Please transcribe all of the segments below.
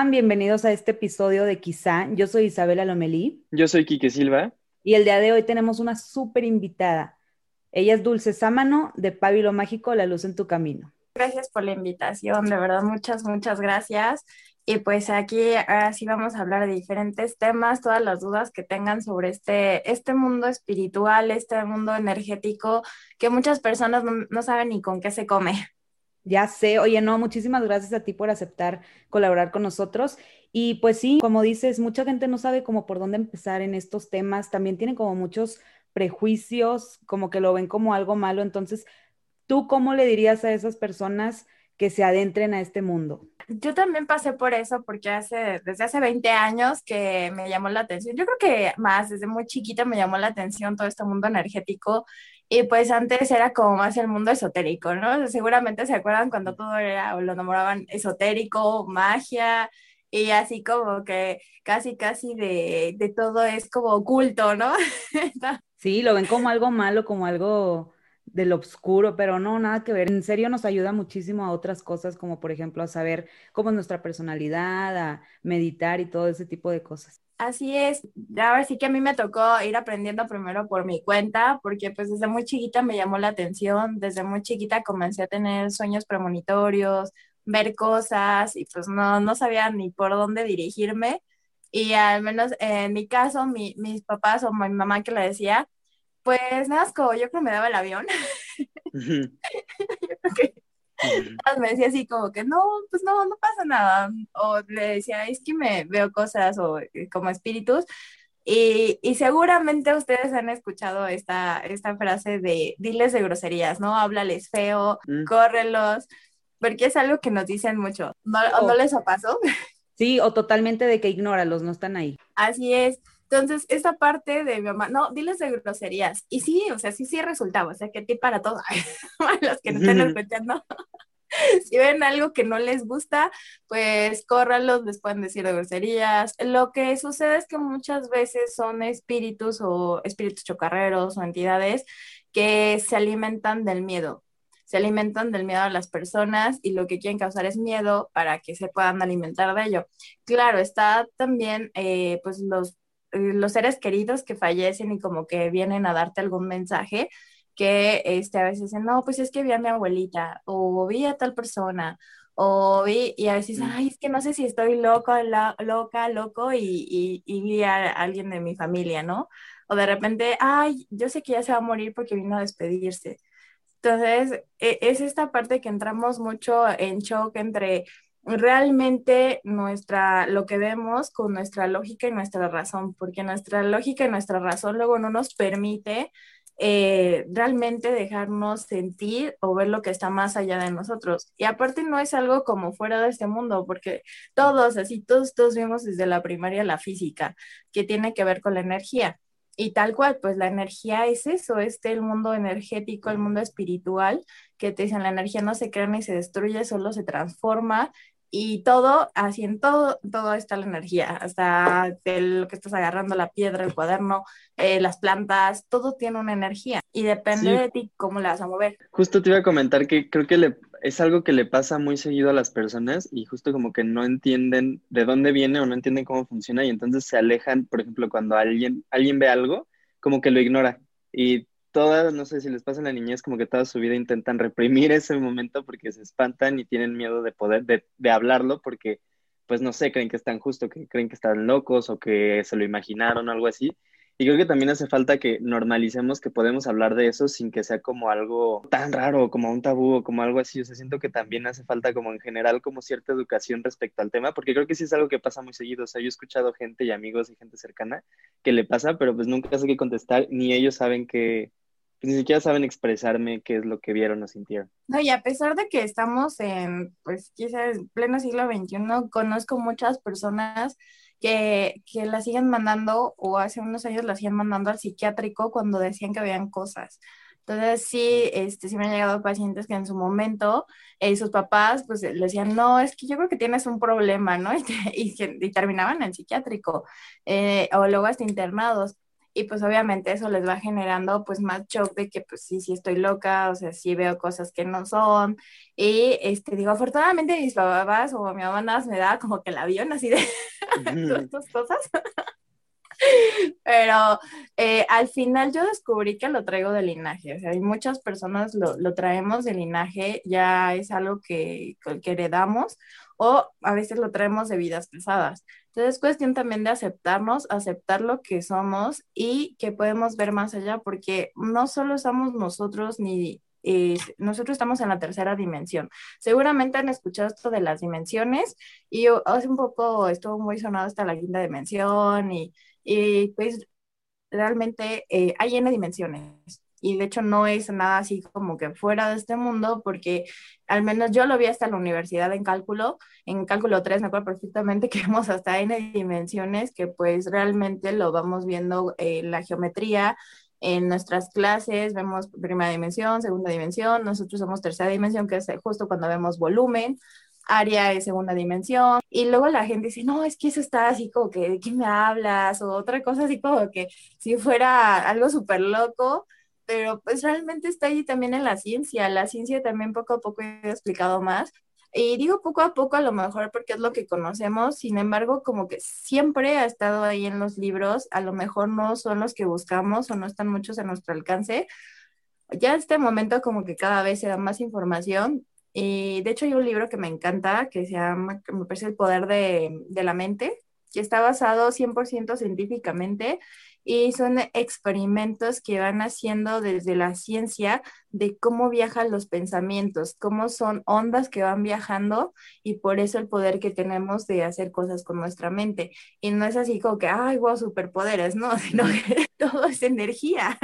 están? Bienvenidos a este episodio de Quizá. Yo soy Isabela Lomelí. Yo soy Quique Silva. Y el día de hoy tenemos una súper invitada. Ella es Dulce Sámano de Pábilo Mágico, La Luz en tu Camino. Gracias por la invitación, de verdad, muchas, muchas gracias. Y pues aquí ahora sí vamos a hablar de diferentes temas, todas las dudas que tengan sobre este, este mundo espiritual, este mundo energético, que muchas personas no, no saben ni con qué se come. Ya sé, oye, no, muchísimas gracias a ti por aceptar colaborar con nosotros. Y pues sí, como dices, mucha gente no sabe cómo por dónde empezar en estos temas, también tienen como muchos prejuicios, como que lo ven como algo malo. Entonces, ¿tú cómo le dirías a esas personas que se adentren a este mundo? Yo también pasé por eso porque hace, desde hace 20 años que me llamó la atención. Yo creo que más, desde muy chiquita me llamó la atención todo este mundo energético y pues antes era como más el mundo esotérico, ¿no? Seguramente se acuerdan cuando todo era, o lo nombraban esotérico, magia, y así como que casi, casi de, de todo es como oculto, ¿no? sí, lo ven como algo malo, como algo del oscuro, pero no, nada que ver. En serio nos ayuda muchísimo a otras cosas, como por ejemplo a saber cómo es nuestra personalidad, a meditar y todo ese tipo de cosas. Así es, ahora sí que a mí me tocó ir aprendiendo primero por mi cuenta, porque pues desde muy chiquita me llamó la atención, desde muy chiquita comencé a tener sueños premonitorios, ver cosas y pues no, no sabía ni por dónde dirigirme. Y al menos en mi caso, mi, mis papás o mi mamá que le decía, pues nada, como yo creo que me daba el avión. yo creo que me decía así como que no, pues no, no pasa nada. O le decía, es que me veo cosas o eh, como espíritus. Y, y, seguramente ustedes han escuchado esta, esta frase de diles de groserías, ¿no? Háblales feo, mm. córrelos, porque es algo que nos dicen mucho. ¿No, ¿no les pasó? Sí, o totalmente de que ignóralos, no están ahí. Así es. Entonces, esta parte de mi mamá, no, diles de groserías. Y sí, o sea, sí, sí resultaba. O sea, que ti para todos, los que no están escuchando, si ven algo que no les gusta, pues córralos, les pueden decir de groserías. Lo que sucede es que muchas veces son espíritus o espíritus chocarreros o entidades que se alimentan del miedo se alimentan del miedo a las personas y lo que quieren causar es miedo para que se puedan alimentar de ello. Claro, está también eh, pues los los seres queridos que fallecen y como que vienen a darte algún mensaje que este, a veces dicen, no, pues es que vi a mi abuelita o vi a tal persona o vi y a veces, mm. ay, es que no sé si estoy loco, loca, loco y, y, vi a alguien de mi familia, ¿no? O de repente, ay, yo sé que ya se va a morir porque vino a despedirse. Entonces, e, es esta parte que entramos mucho en shock entre realmente nuestra, lo que vemos con nuestra lógica y nuestra razón, porque nuestra lógica y nuestra razón luego no nos permite eh, realmente dejarnos sentir o ver lo que está más allá de nosotros. Y aparte no es algo como fuera de este mundo, porque todos, así, todos, todos vemos desde la primaria la física, que tiene que ver con la energía. Y tal cual, pues la energía es eso, es el mundo energético, el mundo espiritual, que te dicen la energía no se crea ni se destruye, solo se transforma y todo, así en todo, todo está la energía, hasta lo que estás agarrando, la piedra, el cuaderno, eh, las plantas, todo tiene una energía y depende de ti cómo la vas a mover. Justo te iba a comentar que creo que le, es algo que le pasa muy seguido a las personas y justo como que no entienden de dónde viene o no entienden cómo funciona y entonces se alejan, por ejemplo, cuando alguien, alguien ve algo, como que lo ignora y todas, no sé si les pasa en la niñez, como que toda su vida intentan reprimir ese momento porque se espantan y tienen miedo de poder, de, de hablarlo porque, pues no sé, creen que están justo, que creen que están locos o que se lo imaginaron o algo así. Y creo que también hace falta que normalicemos que podemos hablar de eso sin que sea como algo tan raro, como un tabú o como algo así. O sea, siento que también hace falta como en general como cierta educación respecto al tema, porque creo que sí es algo que pasa muy seguido. O sea, yo he escuchado gente y amigos y gente cercana que le pasa, pero pues nunca sé qué contestar, ni ellos saben que, ni siquiera saben expresarme qué es lo que vieron o sintieron. No, y a pesar de que estamos en, pues quizás, pleno siglo XXI, conozco muchas personas que, que la siguen mandando, o hace unos años la siguen mandando al psiquiátrico cuando decían que habían cosas. Entonces sí, este, sí me han llegado pacientes que en su momento eh, sus papás pues le decían, no, es que yo creo que tienes un problema, ¿no? Y, y, terminaban en psiquiátrico, eh, o luego hasta internados. Y pues obviamente eso les va generando pues más shock de que pues sí, sí estoy loca, o sea, sí veo cosas que no son y este digo, afortunadamente mis papás o mi mamá nada me da como que el avión así de estas cosas. Pero eh, al final yo descubrí que lo traigo de linaje, o sea, hay muchas personas lo, lo traemos de linaje, ya es algo que, que heredamos o a veces lo traemos de vidas pesadas. Entonces es cuestión también de aceptarnos, aceptar lo que somos y que podemos ver más allá, porque no solo somos nosotros ni eh, nosotros estamos en la tercera dimensión. Seguramente han escuchado esto de las dimensiones y hace un poco estuvo muy sonado hasta la quinta dimensión y, y pues realmente eh, hay N dimensiones. Y de hecho no es nada así como que fuera de este mundo, porque al menos yo lo vi hasta la universidad en cálculo, en cálculo 3 me acuerdo perfectamente que vemos hasta n dimensiones que pues realmente lo vamos viendo en la geometría, en nuestras clases. Vemos primera dimensión, segunda dimensión, nosotros somos tercera dimensión, que es justo cuando vemos volumen, área es segunda dimensión, y luego la gente dice, no, es que eso está así como que, ¿de qué me hablas? O otra cosa así como que si fuera algo súper loco, pero pues realmente está ahí también en la ciencia. La ciencia también poco a poco he explicado más. Y digo poco a poco a lo mejor porque es lo que conocemos, sin embargo, como que siempre ha estado ahí en los libros, a lo mejor no son los que buscamos o no están muchos a nuestro alcance. Ya en este momento como que cada vez se da más información. Y de hecho hay un libro que me encanta, que se llama, me parece El Poder de, de la Mente, que está basado 100% científicamente y son experimentos que van haciendo desde la ciencia de cómo viajan los pensamientos, cómo son ondas que van viajando y por eso el poder que tenemos de hacer cosas con nuestra mente. Y no es así como que, ay, wow, superpoderes, no, sino que todo es energía.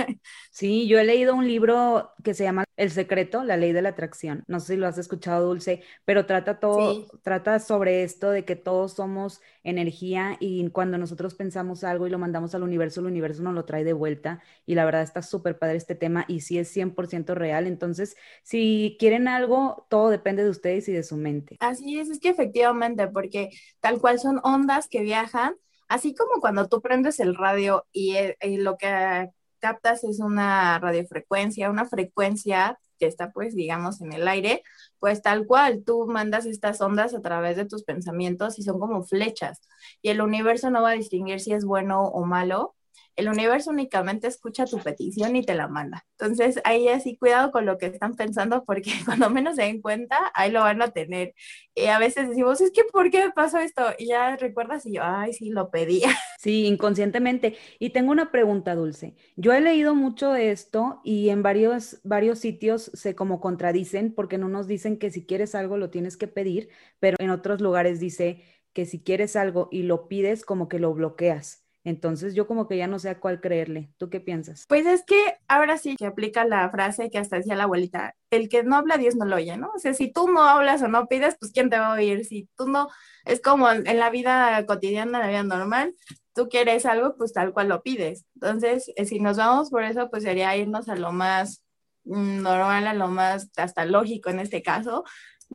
Sí, yo he leído un libro que se llama El secreto, la ley de la atracción. No sé si lo has escuchado, Dulce, pero trata todo, trata sobre esto de que todos somos energía y cuando nosotros pensamos algo y lo mandamos al universo, universo nos lo trae de vuelta y la verdad está súper padre este tema y sí es 100% real. Entonces, si quieren algo, todo depende de ustedes y de su mente. Así es, es que efectivamente, porque tal cual son ondas que viajan, así como cuando tú prendes el radio y, eh, y lo que captas es una radiofrecuencia, una frecuencia que está pues digamos en el aire, pues tal cual, tú mandas estas ondas a través de tus pensamientos y son como flechas y el universo no va a distinguir si es bueno o malo, el universo únicamente escucha tu petición y te la manda. Entonces, ahí así, cuidado con lo que están pensando, porque cuando menos se den cuenta, ahí lo van a tener. Y a veces decimos, es que, ¿por qué me pasó esto? Y ya recuerdas y yo, ay, sí, lo pedía. Sí, inconscientemente. Y tengo una pregunta, Dulce. Yo he leído mucho de esto y en varios, varios sitios se como contradicen, porque en unos dicen que si quieres algo lo tienes que pedir, pero en otros lugares dice que si quieres algo y lo pides, como que lo bloqueas. Entonces yo como que ya no sé a cuál creerle. ¿Tú qué piensas? Pues es que ahora sí que aplica la frase que hasta decía la abuelita, el que no habla, Dios no lo oye, ¿no? O sea, si tú no hablas o no pides, pues ¿quién te va a oír? Si tú no, es como en la vida cotidiana, en la vida normal, tú quieres algo, pues tal cual lo pides. Entonces, eh, si nos vamos por eso, pues sería irnos a lo más mm, normal, a lo más hasta lógico en este caso,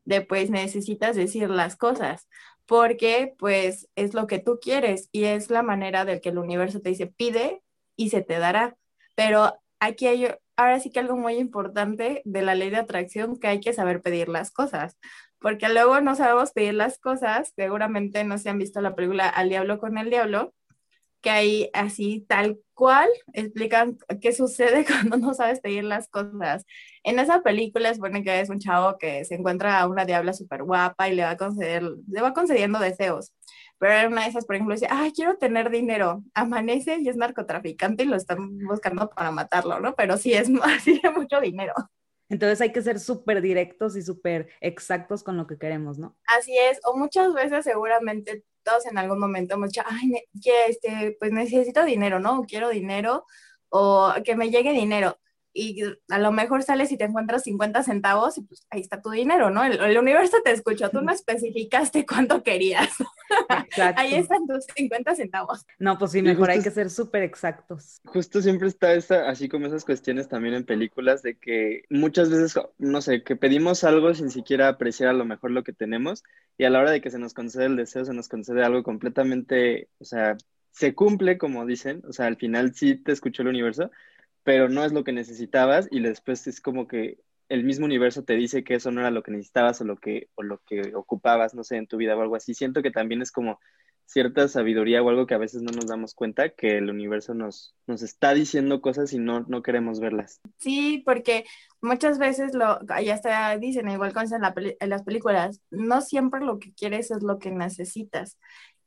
de pues necesitas decir las cosas porque pues es lo que tú quieres y es la manera del que el universo te dice pide y se te dará. Pero aquí hay ahora sí que algo muy importante de la ley de atracción que hay que saber pedir las cosas, porque luego no sabemos pedir las cosas, seguramente no se han visto la película Al diablo con el diablo, que ahí así tal cual explican qué sucede cuando no sabes pedir las cosas. En esa película supone que es un chavo que se encuentra a una diabla súper guapa y le va a conceder, le va concediendo deseos. Pero en una de esas, por ejemplo, dice, ay, quiero tener dinero. Amanece y es narcotraficante y lo están buscando para matarlo, ¿no? Pero sí es así de mucho dinero. Entonces hay que ser súper directos y súper exactos con lo que queremos, ¿no? Así es, o muchas veces seguramente todos en algún momento hemos dicho, ay, que este, pues necesito dinero, ¿no? quiero dinero o que me llegue dinero. Y a lo mejor sales y te encuentras 50 centavos y pues ahí está tu dinero, ¿no? El, universo te escuchó, tú no especificaste cuánto querías. ahí están tus 50 centavos. No, pues sí, mejor hay que ser súper exactos. Justo siempre está esa, así como esas cuestiones también en películas de que muchas veces, no sé, que pedimos algo sin siquiera apreciar a lo mejor lo que tenemos y a la hora de que se nos concede el deseo, se nos concede algo completamente, o sea, se cumple, como dicen, o sea, al final sí te escuchó el universo, pero no es lo que necesitabas y después es como que el mismo universo te dice que eso no era lo que necesitabas o lo que, o lo que ocupabas, no sé, en tu vida o algo así. Siento que también es como cierta sabiduría o algo que a veces no nos damos cuenta que el universo nos, nos está diciendo cosas y no, no queremos verlas. Sí, porque muchas veces lo, ya está, dicen, igual como en, en las películas, no siempre lo que quieres es lo que necesitas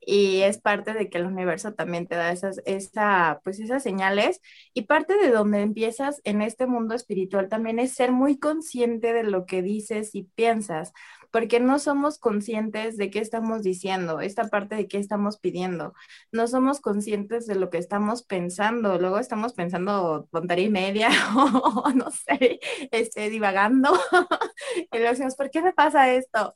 y es parte de que el universo también te da esas, esa, pues esas señales. Y parte de donde empiezas en este mundo espiritual también es ser muy consciente de lo que dices y piensas, porque no somos conscientes de qué estamos diciendo, esta parte de qué estamos pidiendo, no somos conscientes de lo que estamos pensando, luego estamos pensando tontería y media o no sé, este, divagando. Y luego decimos, ¿por qué me pasa esto?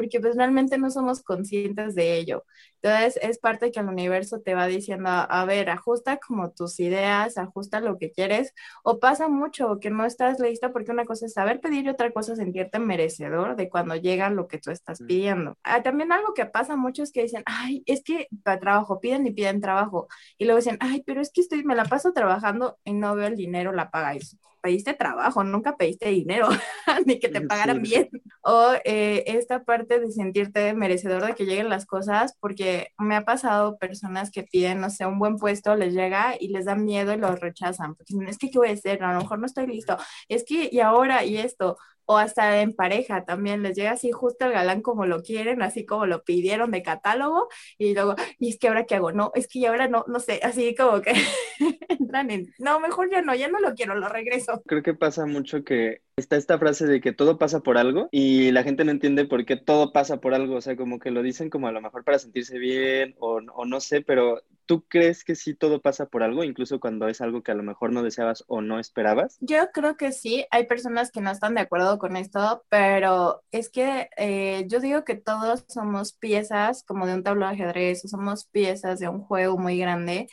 Porque pues realmente no somos conscientes de ello. Entonces es parte que el universo te va diciendo, a ver, ajusta como tus ideas, ajusta lo que quieres, o pasa mucho que no estás lista porque una cosa es saber pedir y otra cosa es sentirte merecedor de cuando llega lo que tú estás pidiendo. Ah, también algo que pasa mucho es que dicen, ay, es que para trabajo, piden y piden trabajo, y luego dicen, ay, pero es que estoy, me la paso trabajando y no veo el dinero, la pagáis pediste trabajo, nunca pediste dinero, ni que te pagaran bien. O eh, esta parte de sentirte merecedor de que lleguen las cosas, porque me ha pasado personas que piden, no sé, un buen puesto, les llega y les da miedo y los rechazan, porque es que, ¿qué voy a hacer? A lo mejor no estoy listo, es que, y ahora, y esto, o hasta en pareja también les llega así justo el galán como lo quieren, así como lo pidieron de catálogo y luego, y es que ahora qué hago, no, es que ahora no, no sé, así como que entran en, no, mejor ya no, ya no lo quiero, lo regreso. Creo que pasa mucho que está esta frase de que todo pasa por algo y la gente no entiende por qué todo pasa por algo, o sea, como que lo dicen como a lo mejor para sentirse bien o, o no sé, pero ¿Tú crees que sí todo pasa por algo, incluso cuando es algo que a lo mejor no deseabas o no esperabas? Yo creo que sí, hay personas que no están de acuerdo con esto, pero es que eh, yo digo que todos somos piezas como de un tablero de ajedrez, o somos piezas de un juego muy grande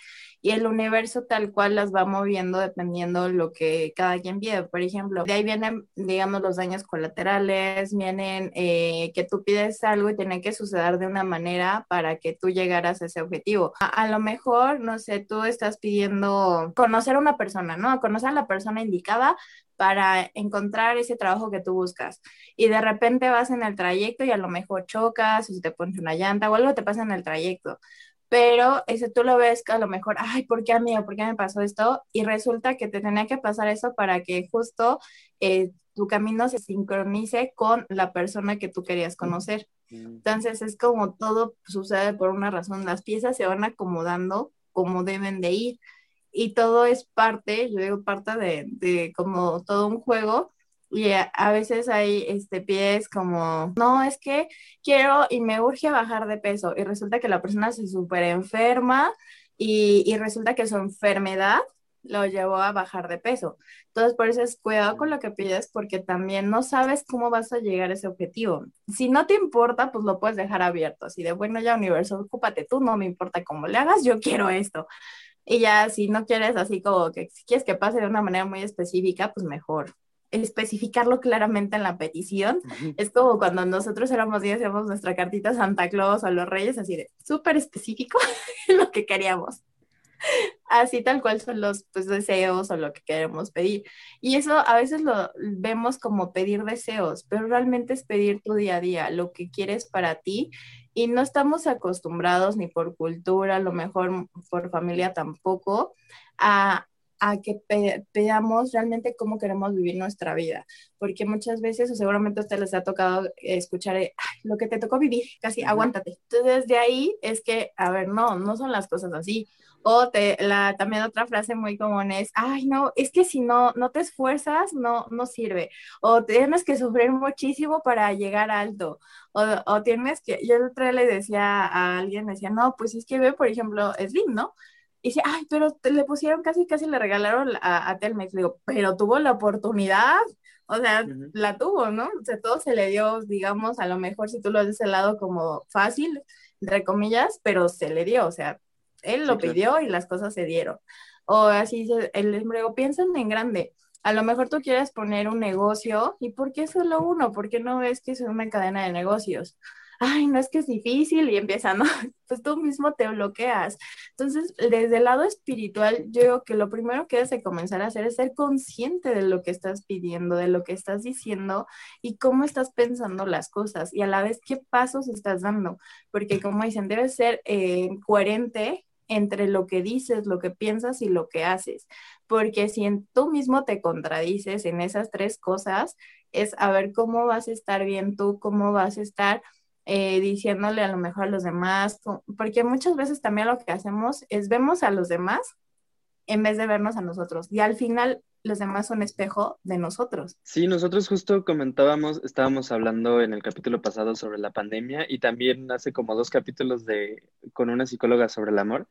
y el universo tal cual las va moviendo dependiendo de lo que cada quien pide. Por ejemplo, de ahí vienen, digamos, los daños colaterales, vienen eh, que tú pides algo y tiene que suceder de una manera para que tú llegaras a ese objetivo. A, lo mejor, no sé, tú estás pidiendo conocer a una persona, ¿no? Conocer a la persona indicada para encontrar ese trabajo que tú buscas. Y de repente vas en el trayecto y a lo mejor chocas o se te pone una llanta o algo te pasa en el trayecto pero ese tú lo ves que a lo mejor, ay, ¿por qué a mí? ¿Por qué me pasó esto? Y resulta que te tenía que pasar eso para que justo eh, tu camino se sincronice con la persona que tú querías conocer. Entonces es como todo sucede por una razón, las piezas se van acomodando como deben de ir y todo es parte, yo digo parte de, de como todo un juego y a, veces hay este, pies como, no, es que quiero y me urge bajar de peso y resulta que la persona se súper enferma y, y, resulta que su enfermedad lo llevó a bajar de peso. Entonces, por eso es cuidado con lo que pides porque también no sabes cómo vas a llegar a ese objetivo. Si no te importa, pues lo puedes dejar abierto. Así de, bueno, ya universo, ocúpate tú, no me importa cómo le hagas, yo quiero esto. Y ya si no quieres así como que si quieres que pase de una manera muy específica, pues mejor especificarlo claramente en la petición. Es como cuando nosotros éramos y hacíamos nuestra cartita a Santa Claus o a los Reyes, así de súper específico lo que queríamos. Así tal cual son los pues, deseos o lo que queremos pedir. Y eso a veces lo vemos como pedir deseos, pero realmente es pedir tu día a día, lo que quieres para ti. Y no estamos acostumbrados ni por cultura, a lo mejor por familia tampoco, a, a que veamos realmente cómo queremos vivir nuestra vida, porque muchas veces, o seguramente a ustedes les ha tocado escuchar, lo que te tocó vivir, casi aguántate. Entonces, de ahí es que, a ver, no, no son las cosas así. O te, la, también otra frase muy común es, ay, no, es que si no, no te esfuerzas, no, no sirve. O tienes que sufrir muchísimo para llegar alto. O, o tienes que, yo el otro día le decía a alguien, decía, no, pues es que ve, por ejemplo, Slim, ¿no? Y dice, ay, pero le pusieron casi, casi le regalaron a, a Telmex. Le digo, pero tuvo la oportunidad, o sea, la tuvo, ¿no? O sea, todo se le dio, digamos, a lo mejor si tú lo ves de lado como fácil, entre comillas, pero se le dio, o sea, él lo pidió y las cosas se dieron. O así dice, el empleo, piensan en grande. A lo mejor tú quieres poner un negocio, ¿y por qué solo uno? ¿Por qué no ves que es una cadena de negocios? Ay, no es que es difícil y empieza, ¿no? Pues tú mismo te bloqueas. Entonces, desde el lado espiritual, yo digo que lo primero que debes de comenzar a hacer es ser consciente de lo que estás pidiendo, de lo que estás diciendo y cómo estás pensando las cosas y a la vez qué pasos estás dando. Porque como dicen, debes ser eh, coherente entre lo que dices, lo que piensas y lo que haces. Porque si en tú mismo te contradices en esas tres cosas, es a ver cómo vas a estar bien tú, cómo vas a estar eh, diciéndole a lo mejor a los demás, porque muchas veces también lo que hacemos es vemos a los demás en vez de vernos a nosotros. Y al final los demás son espejo de nosotros. Sí, nosotros justo comentábamos, estábamos hablando en el capítulo pasado sobre la pandemia y también hace como dos capítulos de con una psicóloga sobre el amor.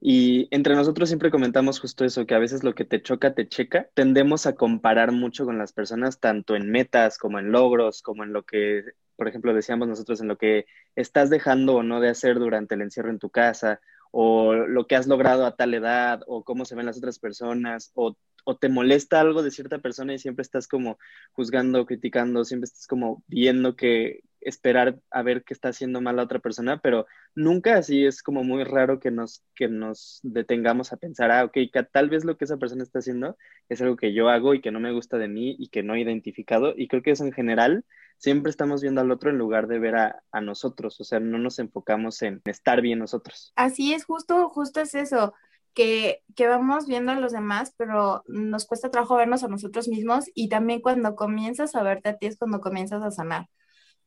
Y entre nosotros siempre comentamos justo eso, que a veces lo que te choca, te checa. Tendemos a comparar mucho con las personas, tanto en metas como en logros, como en lo que, por ejemplo, decíamos nosotros, en lo que estás dejando o no de hacer durante el encierro en tu casa, o lo que has logrado a tal edad, o cómo se ven las otras personas, o o te molesta algo de cierta persona y siempre estás como juzgando, criticando, siempre estás como viendo que esperar a ver qué está haciendo mal la otra persona, pero nunca así es como muy raro que nos, que nos detengamos a pensar, ah, ok, tal vez lo que esa persona está haciendo es algo que yo hago y que no me gusta de mí y que no he identificado, y creo que eso en general siempre estamos viendo al otro en lugar de ver a, a nosotros, o sea, no nos enfocamos en estar bien nosotros. Así es, justo, justo es eso que, vamos viendo a los demás, pero nos cuesta trabajo vernos a nosotros mismos y también cuando comienzas a verte a ti es cuando comienzas a sanar,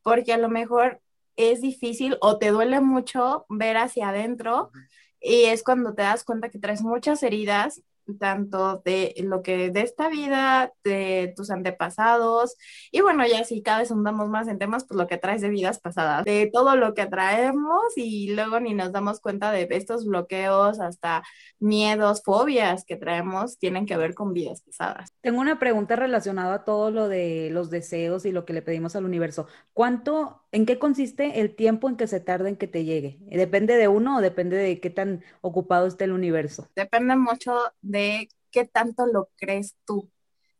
porque a lo mejor es difícil o te duele mucho ver hacia adentro y es cuando te das cuenta que traes muchas heridas tanto de lo que de esta vida, de tus antepasados, y bueno, ya si cada vez andamos más en temas, pues lo que traes de vidas pasadas, de todo lo que traemos y luego ni nos damos cuenta de estos bloqueos, hasta miedos, fobias que traemos, tienen que ver con vidas pasadas. Tengo una pregunta relacionada a todo lo de los deseos y lo que le pedimos al universo. ¿Cuánto, en qué consiste el tiempo en que se tarda en que te llegue? ¿Depende de uno o depende de qué tan ocupado esté el universo? Depende mucho de qué tanto lo crees tú,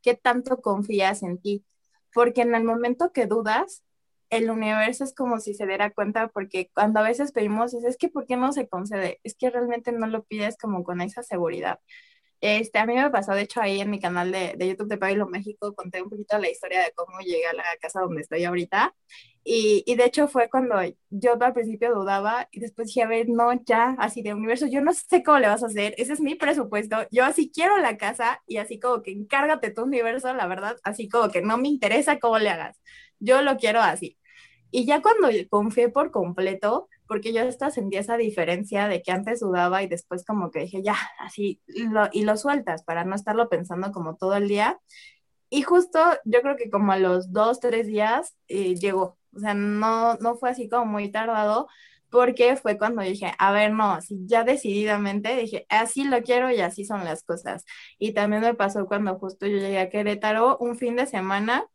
qué tanto confías en ti, porque en el momento que dudas, el universo es como si se diera cuenta, porque cuando a veces pedimos, es, es que ¿por qué no se concede? Es que realmente no lo pides como con esa seguridad. Este, a mí me pasó, de hecho, ahí en mi canal de, de YouTube de Pablo México, conté un poquito la historia de cómo llegué a la casa donde estoy ahorita. Y, y, de hecho fue cuando yo al principio dudaba y después dije, a ver, no, ya, así de universo, yo no sé cómo le vas a hacer, ese es mi presupuesto, yo así quiero la casa y así como que encárgate tu universo, la verdad, así como que no me interesa cómo le hagas, yo lo quiero así. Y ya cuando confié por completo, porque yo hasta sentí esa diferencia de que antes dudaba y después como que dije, ya, así, lo, y lo sueltas para no estarlo pensando como todo el día. Y justo yo creo que como a los dos, tres días eh, llegó, o sea, no, no fue así como muy tardado, porque fue cuando dije, a ver, no, ya decididamente dije, así lo quiero y así son las cosas. Y también me pasó cuando justo yo llegué a Querétaro un fin de semana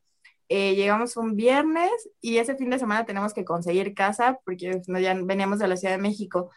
eh, llegamos un viernes y ese fin de semana tenemos que conseguir casa porque ya veníamos de la Ciudad de México.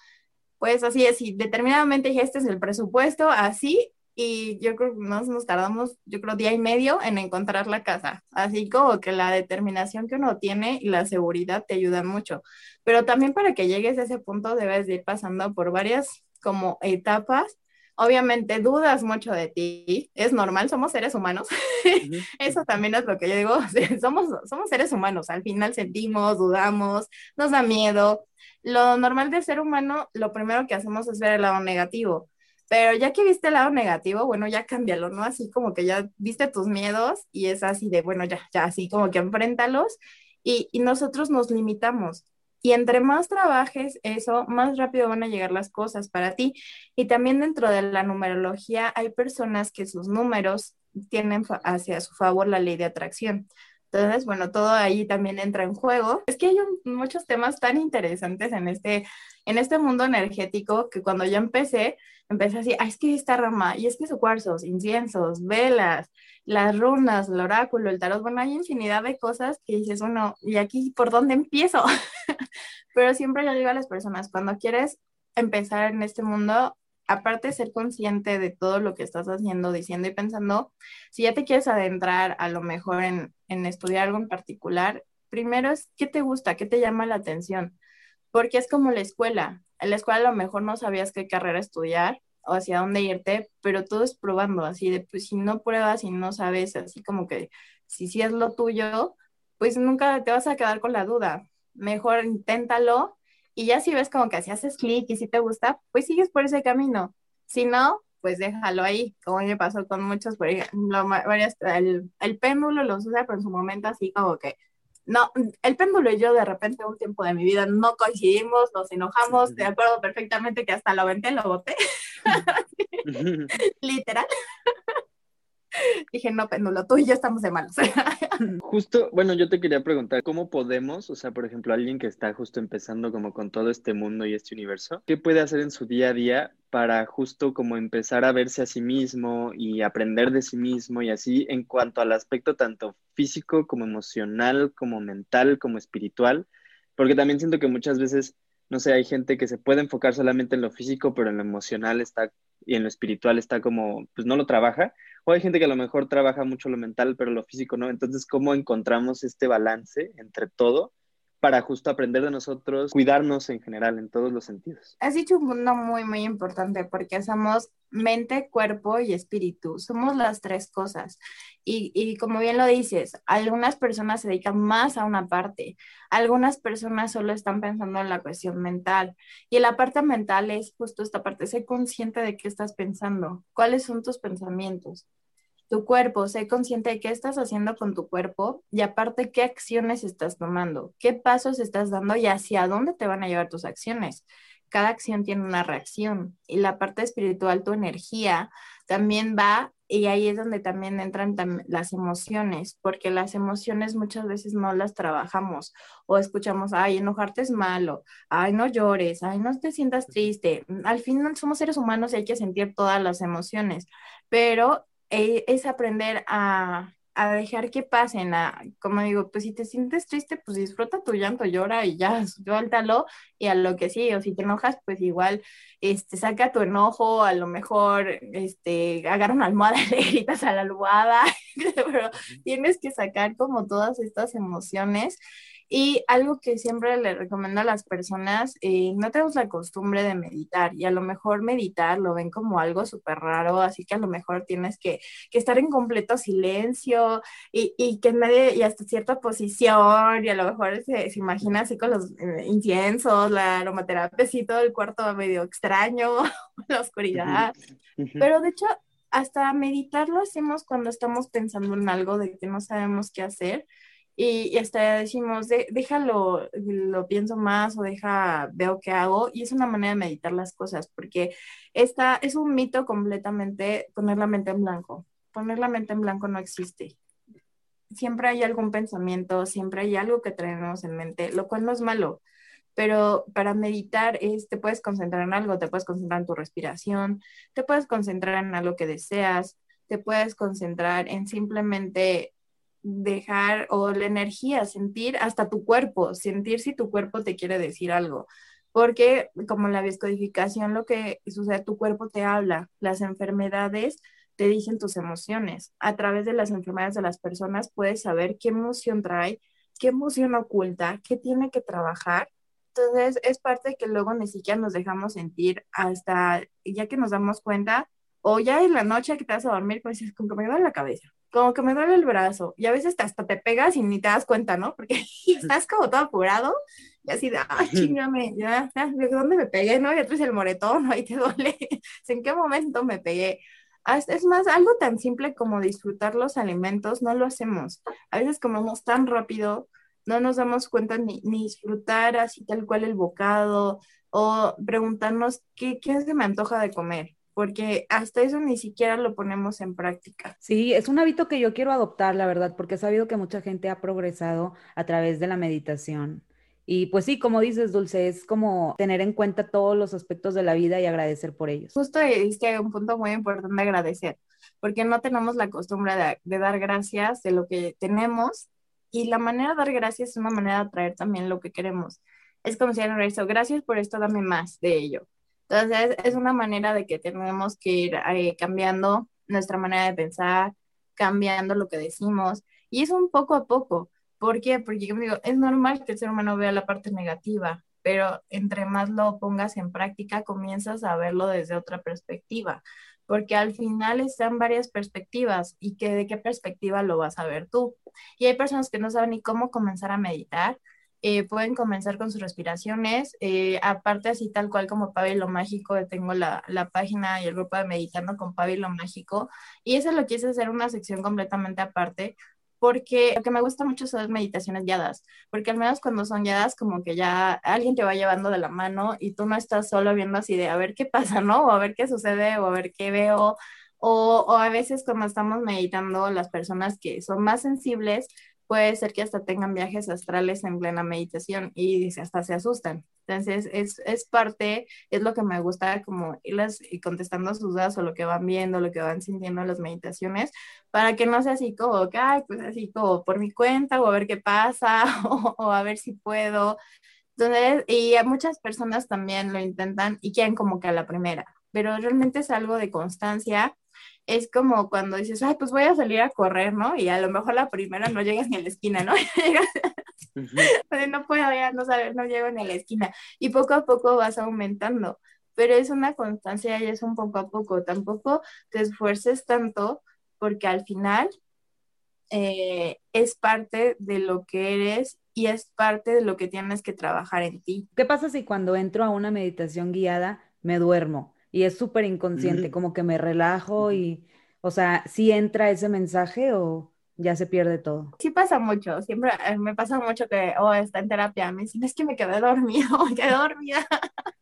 Pues así es, y determinadamente dije, este es el presupuesto, así, y yo creo que nos, nos tardamos, yo creo, día y medio en encontrar la casa. Así como que la determinación que uno tiene y la seguridad te ayudan mucho. Pero también para que llegues a ese punto debes de ir pasando por varias como etapas Obviamente dudas mucho de ti, es normal, somos seres humanos. Eso también es lo que yo digo, somos, somos seres humanos, al final sentimos, dudamos, nos da miedo. Lo normal de ser humano, lo primero que hacemos es ver el lado negativo. Pero ya que viste el lado negativo, bueno, ya cámbialo, ¿no? Así como que ya viste tus miedos y es así de, bueno, ya, ya, así como que enfréntalos y, y nosotros nos limitamos. Y entre más trabajes eso, más rápido van a llegar las cosas para ti. Y también dentro de la numerología hay personas que sus números tienen hacia su favor la ley de atracción. Entonces, bueno, todo ahí también entra en juego. Es que hay muchos temas tan interesantes en este, en este mundo energético que cuando yo empecé, empecé así, ah, es que esta rama, y es que su cuarzos, inciensos, velas, las runas, el oráculo, el tarot, bueno, hay infinidad de cosas que dices, bueno, ¿y aquí por dónde empiezo? Pero siempre yo digo a las personas, cuando quieres empezar en este mundo, aparte de ser consciente de todo lo que estás haciendo, diciendo y pensando, si ya te quieres adentrar a lo mejor en, en estudiar algo en particular, primero es qué te gusta, qué te llama la atención, porque es como la escuela. En la escuela a lo mejor no sabías qué carrera estudiar o hacia dónde irte, pero todo es probando, así de, pues si no pruebas y no sabes, así como que si sí es lo tuyo, pues nunca te vas a quedar con la duda. Mejor inténtalo y ya si ves como que si haces clic y si te gusta, pues sigues por ese camino. Si no, pues déjalo ahí, como me pasó con muchos, por ejemplo, varias, el, el péndulo los usa, pero en su momento así como que, no, el péndulo y yo de repente un tiempo de mi vida no coincidimos, nos enojamos, de acuerdo perfectamente que hasta lo aventé, lo boté, literal. Dije, no, péndulo, tú y yo estamos de manos. justo, bueno, yo te quería preguntar, ¿cómo podemos, o sea, por ejemplo, alguien que está justo empezando como con todo este mundo y este universo, ¿qué puede hacer en su día a día para justo como empezar a verse a sí mismo y aprender de sí mismo y así en cuanto al aspecto tanto físico como emocional, como mental, como espiritual? Porque también siento que muchas veces no sé, hay gente que se puede enfocar solamente en lo físico, pero en lo emocional está y en lo espiritual está como, pues no lo trabaja. O hay gente que a lo mejor trabaja mucho lo mental, pero lo físico no. Entonces, ¿cómo encontramos este balance entre todo para justo aprender de nosotros, cuidarnos en general, en todos los sentidos. Has dicho un punto muy, muy importante porque somos mente, cuerpo y espíritu. Somos las tres cosas. Y, y, como bien lo dices, algunas personas se dedican más a una parte, algunas personas solo están pensando en la cuestión mental. Y la parte mental es justo esta parte, sé consciente de qué estás pensando, cuáles son tus pensamientos tu cuerpo, sé consciente de qué estás haciendo con tu cuerpo y aparte qué acciones estás tomando, qué pasos estás dando y hacia dónde te van a llevar tus acciones. Cada acción tiene una reacción y la parte espiritual, tu energía, también va y ahí es donde también entran las emociones, porque las emociones muchas veces no las trabajamos o escuchamos, ay, enojarte es malo, ay, no llores, ay, no te sientas triste. Al fin somos seres humanos y hay que sentir todas las emociones, pero es aprender a, a, dejar que pasen, a, como digo, pues si te sientes triste, pues disfruta tu llanto, llora y ya, suéltalo y a lo que sí, o si te enojas, pues igual, este, saca tu enojo, a lo mejor, este, agarra una almohada y le gritas a la almohada, pero tienes que sacar como todas estas emociones y algo que siempre le recomiendo a las personas, eh, no tenemos la costumbre de meditar y a lo mejor meditar lo ven como algo súper raro, así que a lo mejor tienes que, que estar en completo silencio y, y, que en medio y hasta cierta posición y a lo mejor se, se imagina así con los eh, inciensos, la aromaterapia, así todo el cuarto medio extraño, la oscuridad. Pero de hecho, hasta meditar lo hacemos cuando estamos pensando en algo de que no sabemos qué hacer y, hasta decimos, déjalo, lo pienso más o deja, veo qué hago, y es una manera de meditar las cosas, porque esta es un mito completamente poner la mente en blanco. Poner la mente en blanco no existe. Siempre hay algún pensamiento, siempre hay algo que traemos en mente, lo cual no es malo, pero para meditar es, te puedes concentrar en algo, te puedes concentrar en tu respiración, te puedes concentrar en algo que deseas, te puedes concentrar en simplemente dejar o la energía, sentir hasta tu cuerpo, sentir si tu cuerpo te quiere decir algo. Porque como la descodificación, lo que sucede, tu cuerpo te habla, las enfermedades te dicen tus emociones. A través de las enfermedades de las personas puedes saber qué emoción trae, qué emoción oculta, qué tiene que trabajar. Entonces es parte que luego ni siquiera nos dejamos sentir hasta ya que nos damos cuenta o ya en la noche que te vas a dormir, pues es como que me duele la cabeza como que me duele el brazo y a veces hasta te pegas y ni te das cuenta, ¿no? Porque estás como todo apurado y así de, ah, chingame, ya, ya, ¿de dónde me pegué, no? Y traes el moretón, ahí te duele. ¿En qué momento me pegué? Ah, es más, algo tan simple como disfrutar los alimentos, no lo hacemos. A veces comemos tan rápido, no nos damos cuenta ni, ni disfrutar así tal cual el bocado o preguntarnos qué, qué se me antoja de comer porque hasta eso ni siquiera lo ponemos en práctica. Sí, es un hábito que yo quiero adoptar, la verdad, porque he sabido que mucha gente ha progresado a través de la meditación. Y pues sí, como dices, Dulce, es como tener en cuenta todos los aspectos de la vida y agradecer por ellos. Justo diste un punto muy importante agradecer, porque no tenemos la costumbre de, dar gracias de lo que tenemos y la manera de dar gracias es una manera de atraer también lo que queremos. Es como si eso, gracias por esto, dame más de ello. Entonces, es una manera de que tenemos que ir eh, cambiando nuestra manera de pensar, cambiando lo que decimos, y es un poco a poco, ¿Por qué? Porque yo digo, es normal que el ser humano vea la parte negativa, pero entre más lo pongas en práctica, comienzas a verlo desde otra perspectiva, porque al final están varias perspectivas y que de qué perspectiva lo vas a ver tú. Y hay personas que no saben ni cómo comenzar a meditar, eh, pueden comenzar con sus respiraciones, eh, aparte así tal cual como Pablo Mágico, tengo la, la, página y el grupo de Meditando con Pablo Mágico, y eso lo quise hacer una sección completamente aparte, porque lo que me gusta mucho son las meditaciones guiadas, porque al menos cuando son guiadas como que ya alguien te va llevando de la mano y tú no estás solo viendo así de a ver qué pasa, ¿no? O a ver qué sucede, o a ver qué veo, o, o a veces cuando estamos meditando las personas que son más sensibles, puede ser que hasta tengan viajes astrales en plena meditación y hasta se asustan. Entonces, es, es parte, es lo que me gusta como irlas contestando sus dudas o lo que van viendo, lo que van sintiendo en las meditaciones, para que no sea así como ay, pues así como por mi cuenta o a ver qué pasa o, o a ver si puedo. Entonces, y a muchas personas también lo intentan y quieren como que a la primera, pero realmente es algo de constancia es como cuando dices, ay, pues voy a salir a correr, ¿no? Y a lo mejor la primera no llegas ni a la esquina, ¿no? no puedo, ya no saber, no llego ni a la esquina. Y poco a poco vas aumentando, pero es una constancia y es un poco a poco. Tampoco te esfuerces tanto porque al final eh, es parte de lo que eres y es parte de lo que tienes que trabajar en ti. ¿Qué pasa si cuando entro a una meditación guiada me duermo? Y es súper inconsciente, como que me relajo y, o sea, si entra ese mensaje o ya se pierde todo. Sí pasa mucho, siempre eh, me pasa mucho que, oh, está en terapia, me dicen, es que me quedé dormido, me quedé dormida.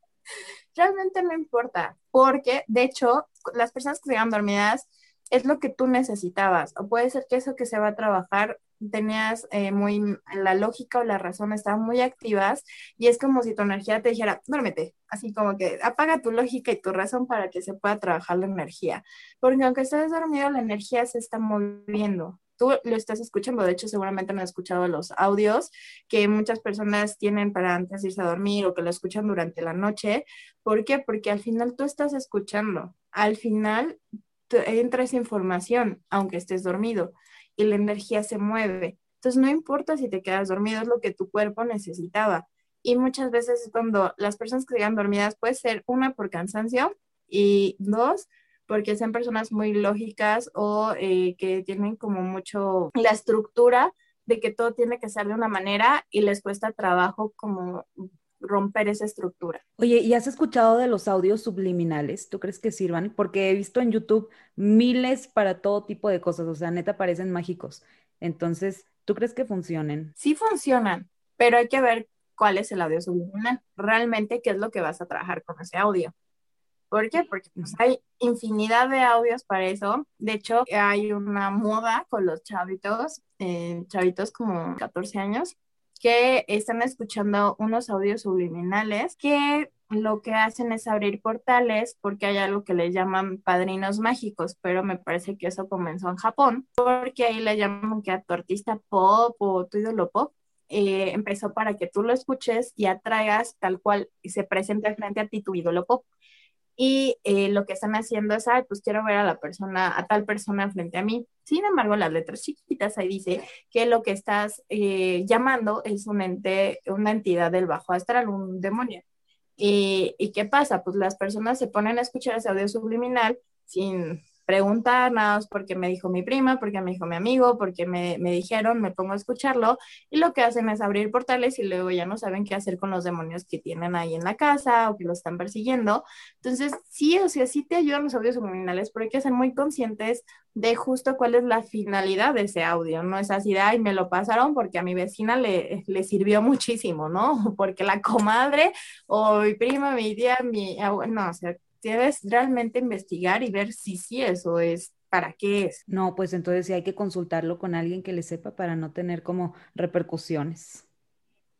Realmente no importa, porque de hecho, las personas que se quedan dormidas es lo que tú necesitabas, o puede ser que eso que se va a trabajar tenías eh, muy, la lógica o la razón estaban muy activas y es como si tu energía te dijera, duérmete, así como que apaga tu lógica y tu razón para que se pueda trabajar la energía, porque aunque estés dormido, la energía se está moviendo. Tú lo estás escuchando, de hecho seguramente no has escuchado los audios que muchas personas tienen para antes irse a dormir o que lo escuchan durante la noche. ¿Por qué? Porque al final tú estás escuchando. Al final entra esa información, aunque estés dormido y la energía se mueve. Entonces, no importa si te quedas dormido, es lo que tu cuerpo necesitaba. Y muchas veces cuando las personas que quedan dormidas puede ser una por cansancio y dos porque sean personas muy lógicas o eh, que tienen como mucho la estructura de que todo tiene que ser de una manera y les cuesta trabajo como romper esa estructura. Oye, ¿y has escuchado de los audios subliminales? ¿Tú crees que sirvan? Porque he visto en YouTube miles para todo tipo de cosas, o sea, neta parecen mágicos. Entonces, ¿tú crees que funcionen? Sí funcionan, pero hay que ver cuál es el audio subliminal. Realmente, ¿qué es lo que vas a trabajar con ese audio? ¿Por qué? Porque pues, hay infinidad de audios para eso. De hecho, hay una moda con los chavitos, eh, chavitos como 14 años, que están escuchando unos audios subliminales que lo que hacen es abrir portales porque hay algo que le llaman padrinos mágicos, pero me parece que eso comenzó en Japón, porque ahí le llaman que a tu artista pop o tu ídolo pop eh, empezó para que tú lo escuches y atraigas tal cual se presente frente a ti tu ídolo pop y eh, lo que están haciendo es, ay, pues quiero ver a la persona, a tal persona frente a mí. Sin embargo, las letras chiquitas ahí dice que lo que estás eh, llamando es un ente, una entidad del bajo astral, un demonio. Y, ¿Y qué pasa? Pues las personas se ponen a escuchar ese audio subliminal sin preguntar, nada más porque me dijo mi prima, porque me dijo mi amigo, porque me, me, dijeron, me pongo a escucharlo, y lo que hacen es abrir portales y luego ya no saben qué hacer con los demonios que tienen ahí en la casa o que lo están persiguiendo. Entonces, sí, o sea, sí te ayudan los audios subliminales, pero hay que ser muy conscientes de justo cuál es la finalidad de ese audio. No es así de, ay, me lo pasaron porque a mi vecina le, le sirvió muchísimo, ¿no? Porque la comadre o mi prima, mi tía, mi, no, o sea, debes realmente investigar y ver si sí eso es para qué es. No, pues entonces sí hay que consultarlo con alguien que le sepa para no tener como repercusiones.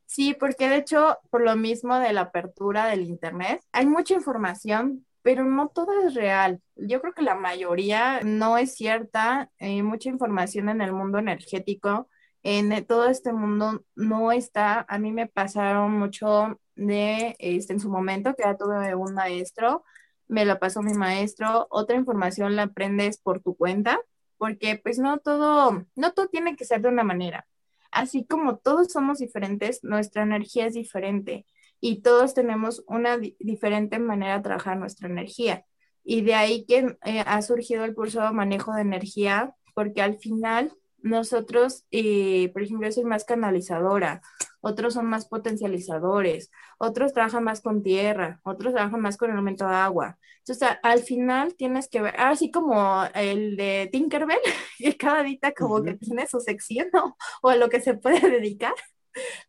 Sí, porque de hecho, por lo mismo de la apertura del Internet, hay mucha información, pero no todo es real. Yo creo que la mayoría no es cierta. Hay mucha información en el mundo energético. En todo este mundo no está. A mí me pasaron mucho de, este, en su momento, que ya tuve un maestro me la pasó mi maestro, otra información la aprendes por tu cuenta, porque pues no todo, no todo tiene que ser de una manera. Así como todos somos diferentes, nuestra energía es diferente y todos tenemos una diferente manera de trabajar nuestra energía. Y de ahí que eh, ha surgido el curso de manejo de energía, porque al final nosotros, eh, por ejemplo, yo soy más canalizadora, otros son más potencializadores, otros trabajan más con tierra, otros trabajan más con el elemento de agua. Entonces, al final tienes que ver, así como el de Tinkerbell, que cada dita como que tiene su sección o a lo que se puede dedicar.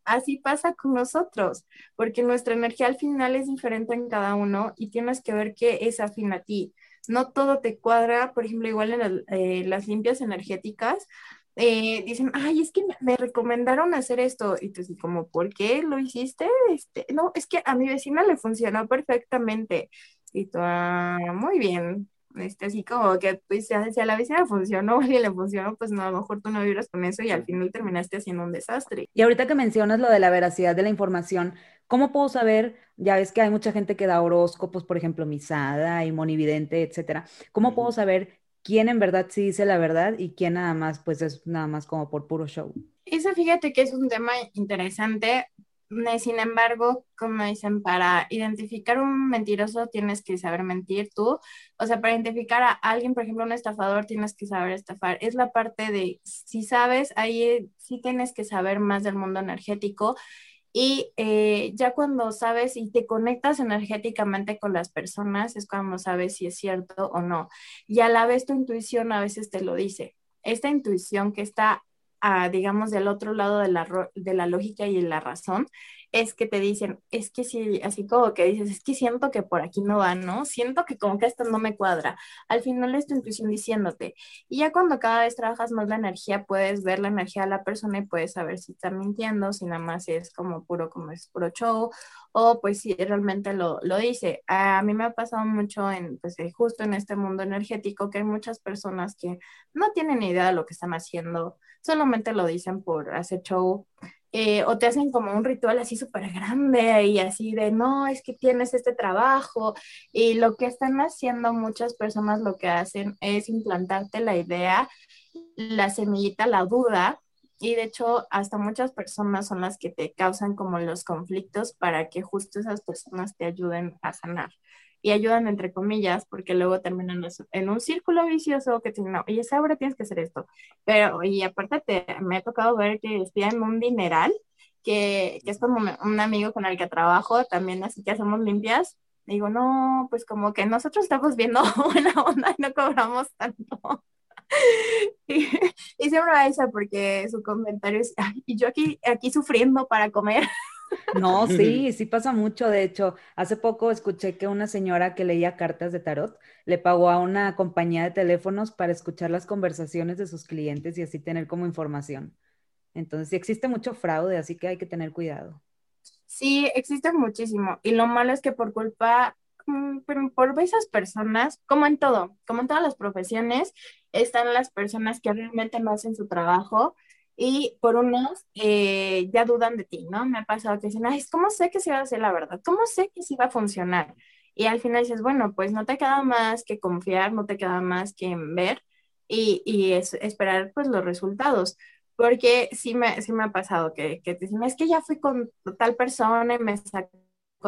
Así pasa con nosotros, porque nuestra energía al final es diferente en cada uno y tienes que ver qué es afín a ti. No todo te cuadra, por ejemplo, igual en eh, las limpias energéticas, eh, dicen, ay, es que me recomendaron hacer esto. Y tú como, ¿por qué lo hiciste? Este, no, es que a mi vecina le funcionó perfectamente. Y tú, ah, muy bien. Este, así como que, pues, si a la vecina funcionó o alguien le funcionó, pues no, a lo mejor tú no vibras con eso y al final terminaste haciendo un desastre. Y ahorita que mencionas lo de la veracidad de la información, ¿cómo puedo saber? Ya ves que hay mucha gente que da horóscopos, por ejemplo, misada y monividente, etcétera. ¿Cómo puedo saber quién en verdad sí dice la verdad y quién nada más, pues es nada más como por puro show. Eso fíjate que es un tema interesante. Sin embargo, como dicen, para identificar un mentiroso tienes que saber mentir tú. O sea, para identificar a alguien, por ejemplo, un estafador, tienes que saber estafar. Es la parte de, si sabes, ahí sí tienes que saber más del mundo energético y eh, ya cuando sabes y te conectas energéticamente con las personas, es cuando sabes si es cierto o no. Y a la vez tu intuición a veces te lo dice. Esta intuición que está, ah, digamos, del otro lado de la, de la lógica y la razón, es que te dicen, es que sí, así como que dices, es que siento que por aquí no va, ¿no? Siento que como que esto no me cuadra. Al final es tu intuición diciéndote. Y ya cuando cada vez trabajas más la energía, puedes ver la energía de la persona y puedes saber si está mintiendo, si nada más es como puro, como es puro show, o pues si realmente lo, lo dice. A mí me ha pasado mucho en, pues eh, justo en este mundo energético, que hay muchas personas que no tienen idea de lo que están haciendo, solamente lo dicen por hacer show eh, o te hacen como un ritual así súper grande y así de, no, es que tienes este trabajo. Y lo que están haciendo muchas personas lo que hacen es implantarte la idea, la semillita, la duda. Y de hecho, hasta muchas personas son las que te causan como los conflictos para que justo esas personas te ayuden a sanar y ayudan entre comillas porque luego terminan en un círculo vicioso que tienen, oye, ahora tienes que hacer esto. Pero, y aparte te, me ha tocado ver que en un dineral, que, que es como un amigo con el que trabajo, también así que hacemos limpias. Digo, no, pues como que nosotros estamos viendo una onda y no cobramos tanto. y, y siempre va esa porque su comentario es, y yo aquí, aquí sufriendo para comer. No, sí, sí pasa mucho. De hecho, hace poco escuché que una señora que leía cartas de tarot le pagó a una compañía de teléfonos para escuchar las conversaciones de sus clientes y así tener como información. Entonces, sí existe mucho fraude, así que hay que tener cuidado. Sí, existe muchísimo. Y lo malo es que por culpa, mm, por esas personas, como en todo, como en todas las profesiones, están las personas que realmente no hacen su trabajo y por unos eh, ya dudan de ti, ¿no? Me ha pasado que dicen, ay, ¿cómo sé que se va a hacer la verdad? ¿Cómo sé que sí va a funcionar? Y al final dices, bueno, pues no te queda más que confiar, no te queda más que ver y, y es, esperar pues los resultados. Porque sí me, sí me ha pasado que, que te dicen, es que ya fui con tal persona y me sacó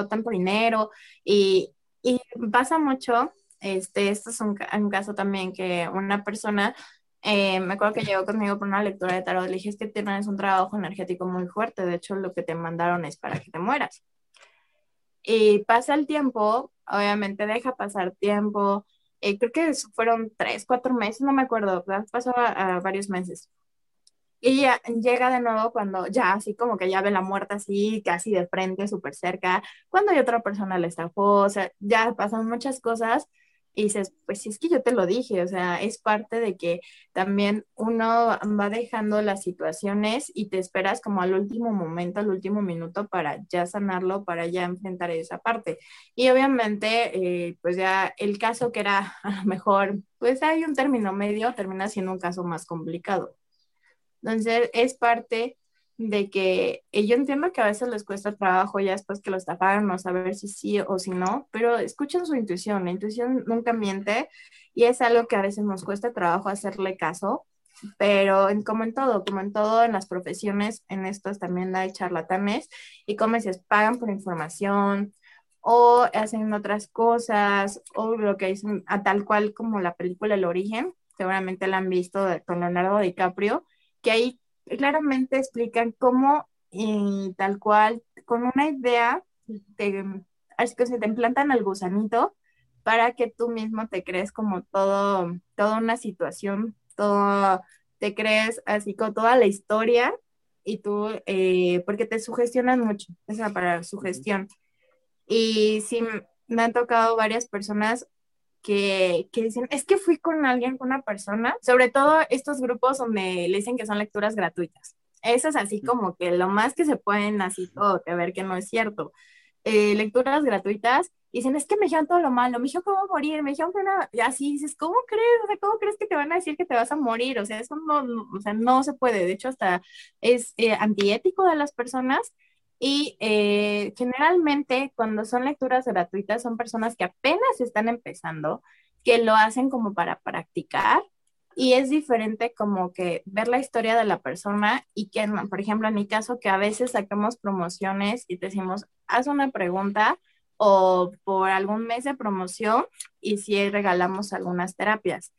tanto dinero y, y pasa mucho, este, esto es un, un caso también que una persona eh, me acuerdo que llegó conmigo por una lectura de tarot. Le dije, es que tienes un trabajo energético muy fuerte. De hecho, lo que te mandaron es para que te mueras. Y pasa el tiempo, obviamente deja pasar tiempo. Eh, creo que fueron tres, cuatro meses, no me acuerdo, pasó a, varios meses. Y ya llega de nuevo cuando ya así como que ya ve la muerte así, casi de frente, súper cerca, cuando hay otra persona le estafó, o sea, ya pasan muchas cosas y dices, pues es que yo te lo dije, o sea, es parte de que también uno va dejando las situaciones y te esperas como al último momento, al último minuto para ya sanarlo, para ya enfrentar esa parte. Y obviamente, eh, pues ya el caso que era mejor, pues hay un término medio, termina siendo un caso más complicado. Entonces, es parte de que eh, yo entiendo que a veces les cuesta trabajo ya después que lo estafaron no saber si sí o si no, pero escuchen su intuición, la intuición nunca miente y es algo que a veces nos cuesta trabajo hacerle caso, pero en, como en todo, como en todo, en las profesiones, en estos también hay charlatanes y como se pagan por información o hacen otras cosas o lo que dicen a tal cual como la película El Origen, seguramente la han visto con Leonardo DiCaprio, que ahí claramente explican cómo y tal cual, con una idea, te, así que se te implantan al gusanito para que tú mismo te crees como todo, toda una situación, todo, te crees así con toda la historia y tú, eh, porque te sugestionan mucho, esa para sugestión. Y sí, me han tocado varias personas que, que, dicen, es que fui con alguien, con una persona, sobre todo estos grupos donde le dicen que son lecturas gratuitas. Eso es así como que lo más que se pueden así todo, que ver que no es cierto. Eh, lecturas gratuitas, dicen, es que me dijeron todo lo malo, me dijeron a morir, me dijeron que no, y así dices, ¿cómo crees? O sea, ¿cómo crees que te van a decir que te vas a morir? O sea, eso no, o sea, no se puede, de hecho, hasta es eh, antiético de las personas, y eh, generalmente cuando son lecturas gratuitas son personas que apenas están empezando, que lo hacen como para practicar y es diferente como que ver la historia de la persona y que, por ejemplo, en mi caso, que a veces sacamos promociones y decimos, haz una pregunta o por algún mes de promoción y si regalamos algunas terapias.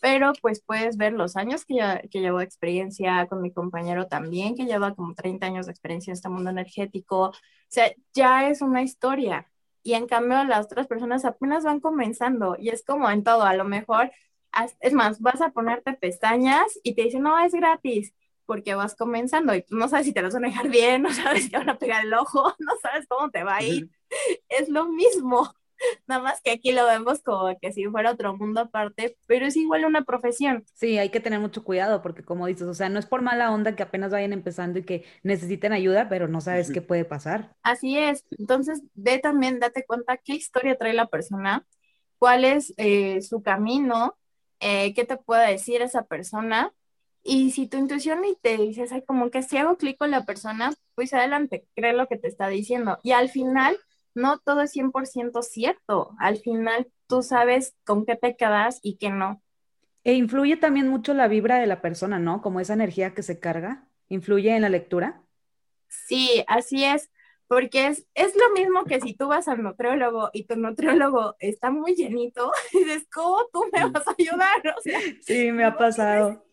Pero pues puedes ver los años que, ya, que llevo de experiencia con mi compañero también, que lleva como 30 años de experiencia en este mundo energético. O sea, ya es una historia. Y en cambio las otras personas apenas van comenzando y es como en todo, a lo mejor es más, vas a ponerte pestañas y te dicen, no, es gratis, porque vas comenzando y no sabes si te vas a dejar bien, no sabes si te van a pegar el ojo, no sabes cómo te va a ir. Es lo mismo, nada más que aquí lo vemos como que si fuera otro mundo aparte, pero es igual una profesión. Sí, hay que tener mucho cuidado porque como dices, o sea, no es por mala onda que apenas vayan empezando y que necesiten ayuda, pero no sabes qué puede pasar. Así es, entonces ve también, date cuenta qué historia trae la persona, cuál es eh, su camino, eh, qué te puede decir esa persona. Y si tu intuición y te dices, ay, como que si hago clic con la persona, pues adelante, cree lo que te está diciendo. Y al final, no todo es 100% cierto. Al final, tú sabes con qué te quedas y qué no. E influye también mucho la vibra de la persona, ¿no? Como esa energía que se carga, influye en la lectura. Sí, así es porque es, es lo mismo que si tú vas al nutriólogo y tu nutriólogo está muy llenito, dices, ¿cómo tú me vas a ayudar? sí, me ha pasado.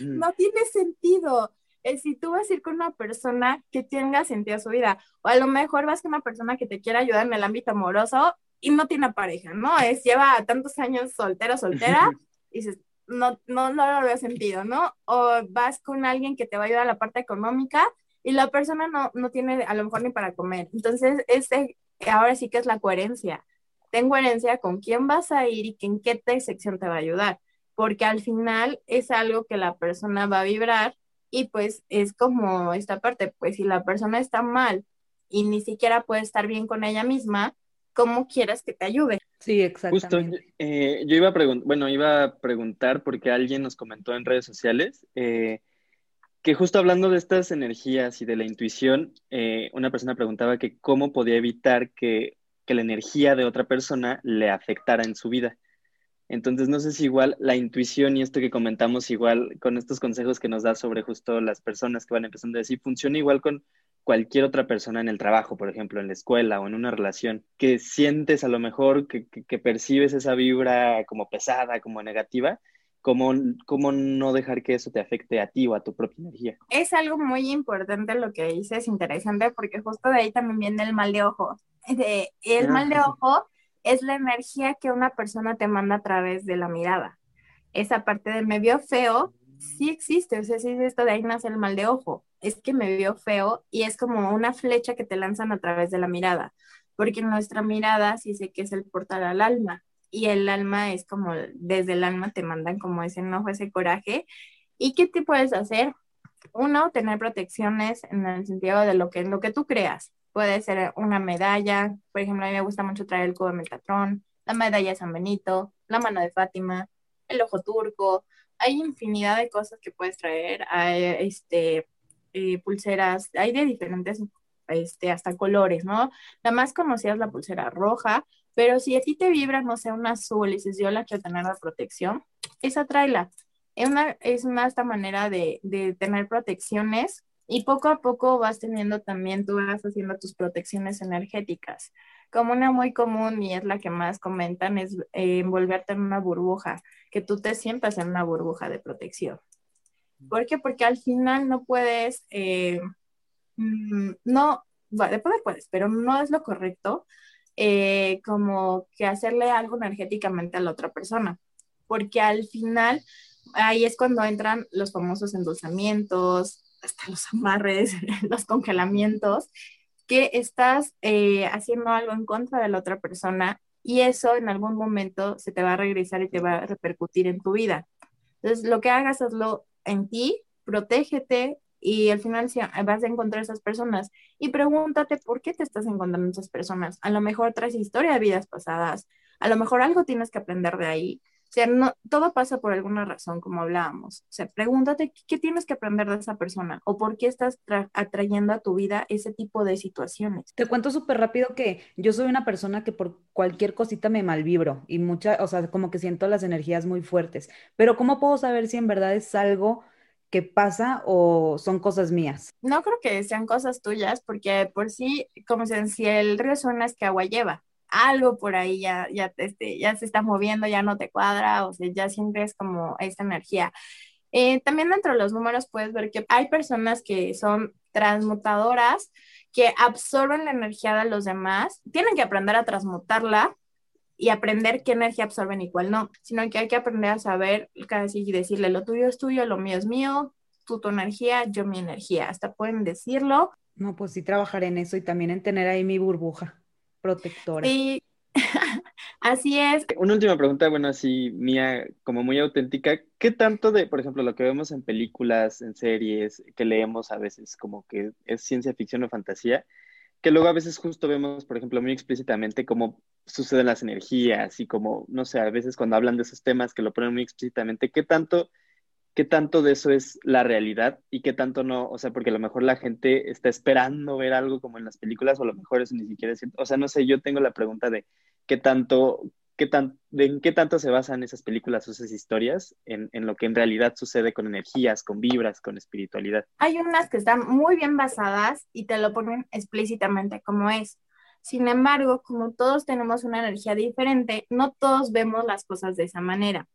no tiene sentido. Es si tú vas a ir con una persona que tenga sentido a su vida, o a lo mejor vas con una persona que te quiera ayudar en el ámbito amoroso y no tiene pareja, ¿no? Es lleva tantos años soltero, soltera, y dices, no, no, no lo veo sentido, ¿no? O vas con alguien que te va a ayudar a la parte económica y la persona no, no tiene a lo mejor ni para comer. Entonces, este, ahora sí que es la coherencia. Ten coherencia con quién vas a ir y en qué sección te va a ayudar, porque al final es algo que la persona va a vibrar y pues es como esta parte, pues si la persona está mal y ni siquiera puede estar bien con ella misma, ¿cómo quieres que te ayude? Sí, exactamente. Justo, eh, yo iba a preguntar, bueno, iba a preguntar porque alguien nos comentó en redes sociales, eh, que justo hablando de estas energías y de la intuición, eh, una persona preguntaba que cómo podía evitar que, la energía de otra persona le afectara en su vida. Entonces, no sé si igual la intuición y esto que comentamos igual con estos consejos que nos da sobre justo las personas que van empezando a decir, funciona igual con cualquier otra persona en el trabajo, por ejemplo, en la escuela o en una relación, que sientes a lo mejor que, que percibes esa vibra como pesada, como negativa, ¿Cómo, ¿Cómo, no dejar que eso te afecte a ti o a tu propia energía? Es algo muy importante lo que dices, interesante, porque justo de ahí también viene el mal de ojo. De, el mal de ojo es la energía que una persona te manda a través de la mirada. Esa parte de me vio feo, sí existe, o sea, sí esto de ahí nace el mal de ojo. Es que me vio feo y es como una flecha que te lanzan a través de la mirada, porque nuestra mirada sí sé que es el portal al alma y el alma es como, desde el alma te mandan como ese enojo, ese coraje. ¿Y qué te puedes hacer? Uno, tener protecciones en el sentido de lo que, lo que tú creas. Puede ser una medalla, por ejemplo, a mí me gusta mucho traer el cubo de la medalla de San Benito, la mano de Fátima, el ojo turco. Hay infinidad de cosas que puedes traer, hay este, eh, pulseras, hay de diferentes, este, hasta colores, ¿no? La más conocida es la pulsera roja, pero si a ti te vibra, no sé, un azul y dices, yo la quiero tener la protección, esa tráela. Es, una, es más esta manera de, de tener protecciones y poco a poco vas teniendo también, tú vas haciendo tus protecciones energéticas. Como una muy común y es la que más comentan, es eh, envolverte en una burbuja, que tú te sientas en una burbuja de protección. ¿Por qué? Porque al final no puedes, eh, mm, no, después puedes, pero no es lo correcto eh, como que hacerle algo energéticamente a la otra persona, porque al final ahí es cuando entran los famosos endulzamientos, hasta los amarres, los congelamientos, que estás eh, haciendo algo en contra de la otra persona y eso en algún momento se te va a regresar y te va a repercutir en tu vida. Entonces, lo que hagas, hazlo en ti, protégete y al final vas a encontrar esas personas y pregúntate por qué te estás encontrando esas personas. A lo mejor traes historia de vidas pasadas, a lo mejor algo tienes que aprender de ahí sea, no, todo pasa por alguna razón, como hablábamos. O sea, pregúntate qué tienes que aprender de esa persona o por qué estás atrayendo a tu vida ese tipo de situaciones. Te cuento súper rápido que yo soy una persona que por cualquier cosita me malvibro y mucha, o sea, como que siento las energías muy fuertes. Pero ¿cómo puedo saber si en verdad es algo que pasa o son cosas mías? No creo que sean cosas tuyas, porque por sí, como si el río suena es que agua lleva algo por ahí ya, ya, este, ya se está moviendo, ya no te cuadra, o sea, ya sientes como esta energía. Eh, también dentro de los números puedes ver que hay personas que son transmutadoras, que absorben la energía de los demás, tienen que aprender a transmutarla y aprender qué energía absorben y cuál no, sino que hay que aprender a saber casi y decirle lo tuyo es tuyo, lo mío es mío, tú tu energía, yo mi energía, hasta pueden decirlo. No, pues sí trabajar en eso y también en tener ahí mi burbuja protectora. Sí, así es. Una última pregunta, bueno, así mía, como muy auténtica. ¿Qué tanto de, por ejemplo, lo que vemos en películas, en series, que leemos a veces como que es ciencia ficción o fantasía, que luego a veces justo vemos, por ejemplo, muy explícitamente cómo suceden las energías y como, no sé, a veces cuando hablan de esos temas que lo ponen muy explícitamente, ¿qué tanto qué tanto de eso es la realidad y qué tanto no, o sea, porque a lo mejor la gente está esperando ver algo como en las películas o a lo mejor eso ni siquiera es. O sea, no sé, yo tengo la pregunta de qué tanto, qué tan, de en qué tanto se basan esas películas o esas historias en, en lo que en realidad sucede con energías, con vibras, con espiritualidad. Hay unas que están muy bien basadas y te lo ponen explícitamente como es. Sin embargo, como todos tenemos una energía diferente, no todos vemos las cosas de esa manera.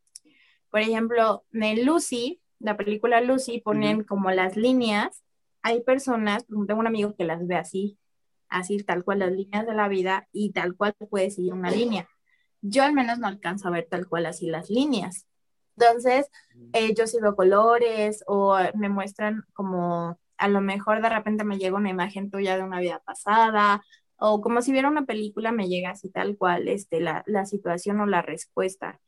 Por ejemplo, en Lucy, la película Lucy, ponen como las líneas. Hay personas, tengo un amigo que las ve así, así tal cual las líneas de la vida y tal cual puede seguir una línea. Yo al menos no alcanzo a ver tal cual así las líneas. Entonces, eh, yo sí veo colores o me muestran como a lo mejor de repente me llega una imagen tuya de una vida pasada o como si viera una película me llega así tal cual este, la, la situación o la respuesta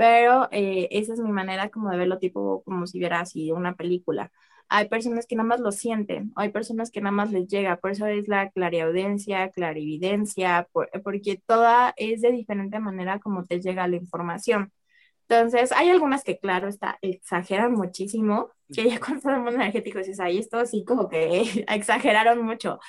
pero eh, esa es mi manera como de verlo tipo como si viera así una película. Hay personas que nada más lo sienten, hay personas que nada más les llega, por eso es la clariaudiencia, clarividencia, porque toda es de diferente manera como te llega la información. Entonces, hay algunas que, claro, está, exageran muchísimo, que ya cuando estamos energéticos dices, ahí esto sí como que exageraron mucho.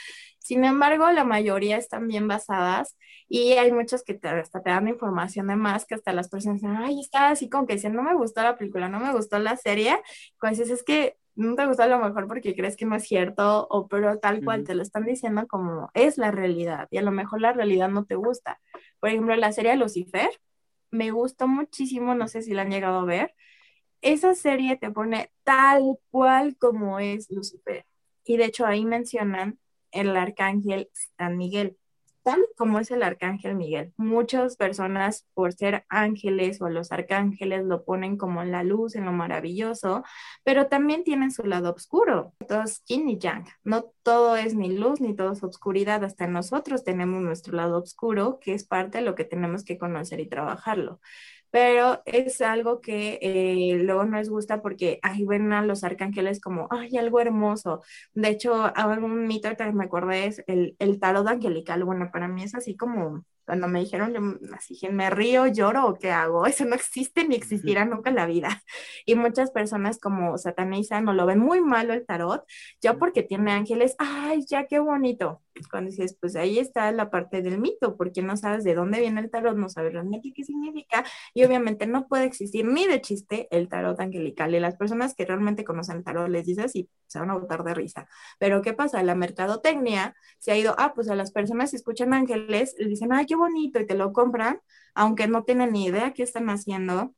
Sin embargo, la mayoría están bien basadas y hay muchas que te, hasta te dan información de más que hasta las personas dicen, ay, está así como que dicen, no me gustó la película, no me gustó la serie. Cuando dices, es que no te gusta a lo mejor porque crees que no es cierto, o pero tal cual te lo están diciendo como es la realidad y a lo mejor la realidad no te gusta. Por ejemplo, la serie Lucifer me gustó muchísimo, no sé si la han llegado a ver. Esa serie te pone tal cual como es Lucifer. Y de hecho ahí mencionan el arcángel San Miguel, tal como es el arcángel Miguel. Muchas personas por ser ángeles o los arcángeles lo ponen como en la luz, en lo maravilloso, pero también tienen su lado oscuro. Todo es yin y yang. No todo es ni luz ni todo es oscuridad. Hasta nosotros tenemos nuestro lado oscuro, que es parte de lo que tenemos que conocer y trabajarlo pero es algo que eh, luego no les gusta porque ahí ven a los arcángeles como, ay, algo hermoso. De hecho, un mito que me acordé es el, el tarot angelical. Bueno, para mí es así como cuando me dijeron, yo así que me río, lloro o qué hago. Eso no existe ni existirá nunca en la vida. Y muchas personas como satanizan o lo ven muy malo el tarot, ya porque tiene ángeles, ay, ya qué bonito cuando dices, pues ahí está la parte del mito, porque no sabes de dónde viene el tarot, no sabes realmente qué significa, y obviamente no puede existir ni de chiste el tarot angelical. Y las personas que realmente conocen el tarot les dices y se van a botar de risa. Pero ¿qué pasa? La mercadotecnia se ha ido, ah, pues a las personas que escuchan ángeles, les dicen, ay, qué bonito, y te lo compran, aunque no tienen ni idea qué están haciendo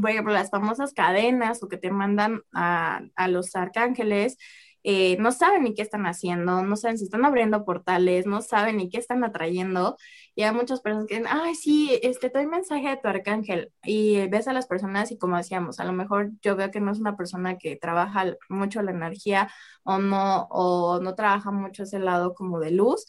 por ejemplo, las famosas cadenas o que te mandan a, a los arcángeles, eh, no saben ni qué están haciendo, no saben si están abriendo portales, no saben ni qué están atrayendo. Y hay muchas personas que dicen, ay, sí, este, te doy mensaje de tu arcángel. Y ves a las personas y como decíamos, a lo mejor yo veo que no es una persona que trabaja mucho la energía o no, o no trabaja mucho ese lado como de luz.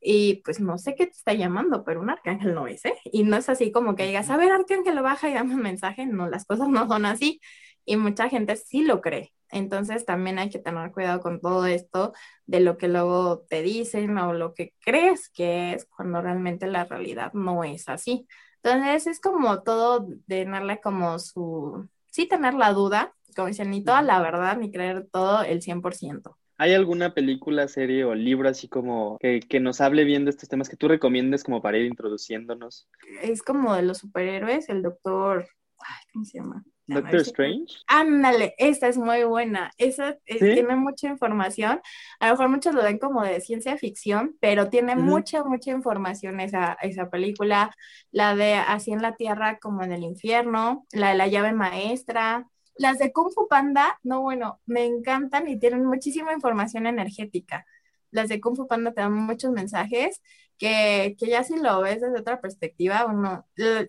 Y pues no sé qué te está llamando, pero un arcángel no es, ¿eh? Y no es así como que digas, a ver, arcángel, baja y dame un mensaje. No, las cosas no son así. Y mucha gente sí lo cree. Entonces también hay que tener cuidado con todo esto de lo que luego te dicen o lo que crees que es cuando realmente la realidad no es así. Entonces es como todo tenerle como su, sí tener la duda, como dicen, ni toda la verdad ni creer todo el 100%. ¿Hay alguna película, serie o libro así como que, que, nos hable bien de estos temas que tú recomiendes como para ir introduciéndonos? Es como de los superhéroes, el doctor, ay, ¿cómo se llama? Doctor Strange. Ándale, esta es muy buena. Esa tiene mucha información. A lo mejor muchos lo ven como de ciencia ficción, pero tiene mucha, mucha información esa, esa película. La de Así en la Tierra como en el infierno, la de la llave maestra. Las de Kung Fu Panda, no, bueno, me encantan y tienen muchísima información energética. Las de Kung Fu Panda te dan muchos mensajes que, que ya si lo ves desde otra perspectiva, uno,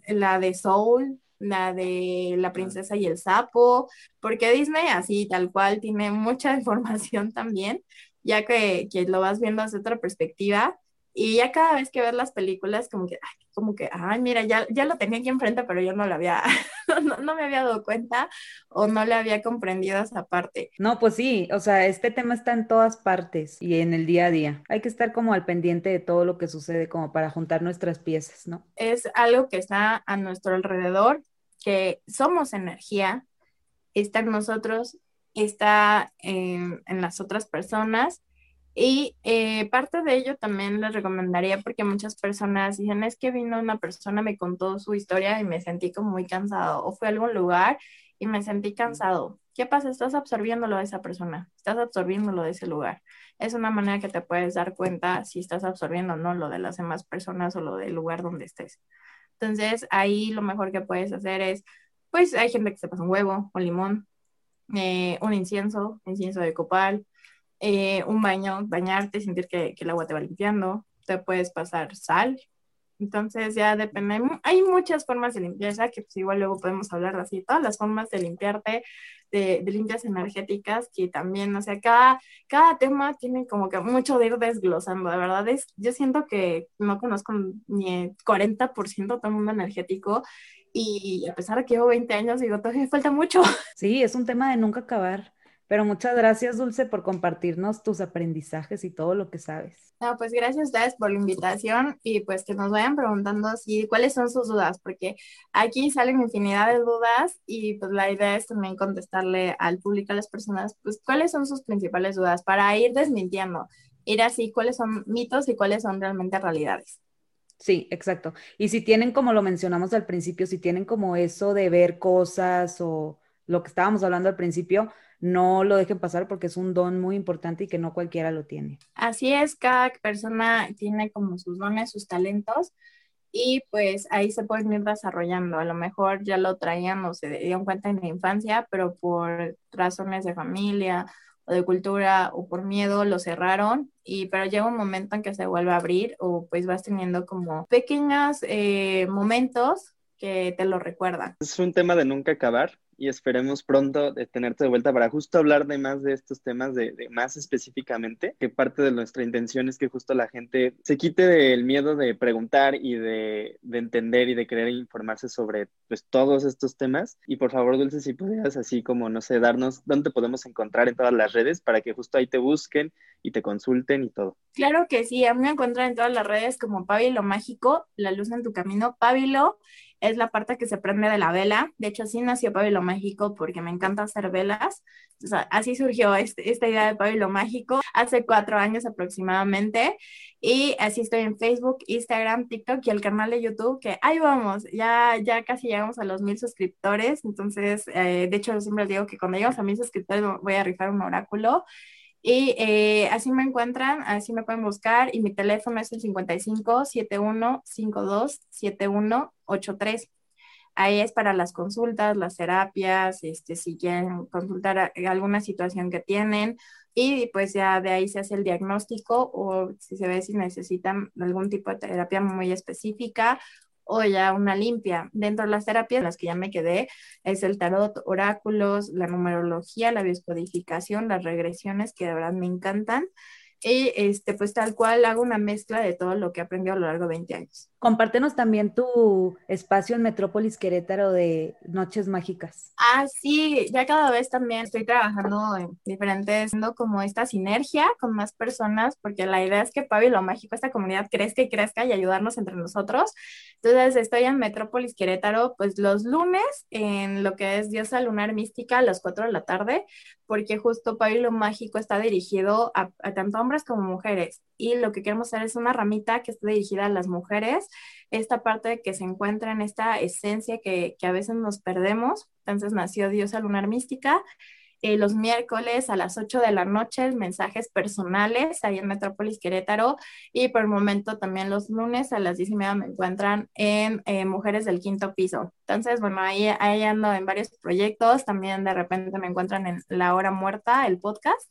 la de Soul, la de La princesa y el sapo, porque Disney así tal cual tiene mucha información también, ya que, que lo vas viendo desde otra perspectiva. Y ya cada vez que ves las películas, como que, ay, como que, ay, mira, ya, ya lo tenía aquí enfrente, pero yo no lo había, no, no, me había dado cuenta o no le había comprendido esa parte. No, pues sí, o sea, este tema está en todas partes y en el día a día. Hay que estar como al pendiente de todo lo que sucede como para juntar nuestras piezas, ¿no? Es algo que está a nuestro alrededor que somos energía, está en nosotros, está en, las otras personas. Y eh, parte de ello también les recomendaría porque muchas personas dicen, es que vino una persona, me contó su historia y me sentí como muy cansado, o fue a algún lugar y me sentí cansado. ¿Qué pasa? Estás absorbiéndolo de esa persona, estás absorbiéndolo de ese lugar. Es una manera que te puedes dar cuenta si estás absorbiendo o no lo de las demás personas o lo del lugar donde estés. Entonces, ahí lo mejor que puedes hacer es, pues hay gente que se pasa un huevo, un limón, eh, un incienso, incienso de copal, eh, un baño, bañarte, sentir que, que, el agua te va limpiando, te puedes pasar sal. Entonces ya depende, hay muchas formas de limpieza que pues igual luego podemos hablar de así, todas las formas de limpiarte, de, limpias energéticas que también, o sea, cada, cada tema tiene como que mucho de ir desglosando, de verdad es, yo siento que no conozco ni el 40% de todo el mundo energético y a pesar de que llevo 20 años, digo, todavía falta mucho. Sí, es un tema de nunca acabar. Pero muchas gracias, Dulce, por compartirnos tus aprendizajes y todo lo que sabes. No, pues gracias a ustedes por la invitación y pues que nos vayan preguntando si cuáles son sus dudas, porque aquí salen infinidad de dudas y pues la idea es también contestarle al público, a las personas, pues cuáles son sus principales dudas para ir desmintiendo, ir así cuáles son mitos y cuáles son realmente realidades. Sí, exacto. Y si tienen, como lo mencionamos al principio, si tienen como eso de ver cosas o lo que estábamos hablando al principio, no lo dejen pasar porque es un don muy importante y que no cualquiera lo tiene. Así es, cada persona tiene como sus dones, sus talentos y pues ahí se pueden ir desarrollando. A lo mejor ya lo traían o se dieron cuenta en la infancia, pero por razones de familia o de cultura o por miedo lo cerraron y pero llega un momento en que se vuelve a abrir o pues vas teniendo como pequeños eh, momentos que te lo recuerdan. Es un tema de nunca acabar y esperemos pronto de tenerte de vuelta para justo hablar de más de estos temas, de, más específicamente, que parte de nuestra intención es que justo la gente se quite del miedo de preguntar y de, entender y de querer informarse sobre pues todos estos temas. Y por favor, Dulce, si pudieras así como, no sé, darnos dónde podemos encontrar en todas las redes para que justo ahí te busquen y te consulten y todo. Claro que sí, a mí me encuentran en todas las redes como Pabilo Mágico, La Luz en tu Camino, Pabilo es la parte que se prende de la vela. De hecho, así nació Pablo Mágico porque me encanta hacer velas. Así surgió este, esta idea de Pablo Mágico hace cuatro años aproximadamente. Y así estoy en Facebook, Instagram, TikTok y el canal de YouTube, que ahí vamos, ya, ya casi llegamos a los mil suscriptores. Entonces, eh, de hecho, yo siempre digo que cuando llegamos a mil suscriptores voy a rifar un oráculo. Y eh, así me encuentran, así me pueden buscar. Y mi teléfono es el 55 71 52 71 83. Ahí es para las consultas, las terapias, este, si quieren consultar alguna situación que tienen. Y pues ya de ahí se hace el diagnóstico o si se ve si necesitan algún tipo de terapia muy específica o ya una limpia. Dentro de las terapias, las que ya me quedé, es el tarot, oráculos, la numerología, la bioscodificación, las regresiones, que de verdad me encantan. Y este, pues tal cual hago una mezcla de todo lo que he aprendido a lo largo de 20 años. Compártenos también tu espacio en Metrópolis Querétaro de Noches Mágicas. Ah, sí, ya cada vez también estoy trabajando en diferentes, ¿no? como esta sinergia con más personas, porque la idea es que Pavi lo Mágico, esta comunidad crezca y crezca y ayudarnos entre nosotros. Entonces estoy en Metrópolis Querétaro, pues los lunes en lo que es Diosa Lunar Mística a las 4 de la tarde, porque justo Pavi lo Mágico está dirigido a, tanto hombres como mujeres. Y lo que queremos hacer es una ramita que esté dirigida a las mujeres, esta parte que se encuentra en esta esencia que a veces nos perdemos. Entonces nació Diosa Lunar Mística eh, los miércoles a las 8 de la noche, mensajes personales ahí en Metrópolis Querétaro y por el momento también los lunes a las 10 y media me encuentran en eh, Mujeres del Quinto Piso. Entonces, bueno, ahí, ahí ando en varios proyectos, también de repente me encuentran en La Hora Muerta, el podcast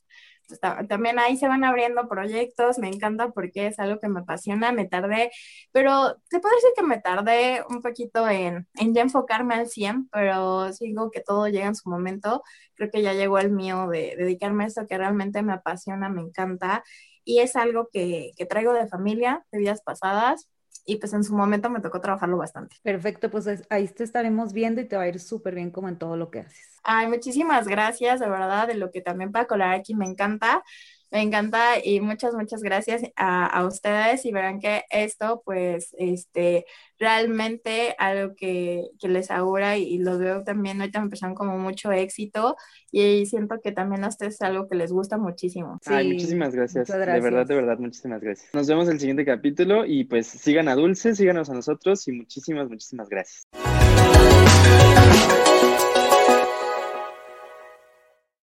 también ahí se van abriendo proyectos, me encanta porque es algo que me apasiona, me tardé, pero te puedo decir que me tardé un poquito en, ya enfocarme al 100, pero sigo que todo llega en su momento, creo que ya llegó el mío de dedicarme a esto que realmente me apasiona, me encanta y es algo que, que traigo de familia, de vidas pasadas, y pues en su momento me tocó trabajarlo bastante. Perfecto, pues ahí te estaremos viendo y te va a ir súper bien como en todo lo que haces. Ay, muchísimas gracias, de verdad, de lo que también para colar aquí me encanta. Me encanta y muchas, muchas gracias a, a, ustedes y verán que esto, pues, este, realmente algo que, que les augura y, y, los veo también, ahorita me empezaron como mucho éxito y siento que también a ustedes es algo que les gusta muchísimo. Sí, Ay, muchísimas gracias. gracias. De verdad, de verdad, muchísimas gracias. Nos vemos en el siguiente capítulo y pues sigan a Dulce, síganos a nosotros y muchísimas, muchísimas gracias.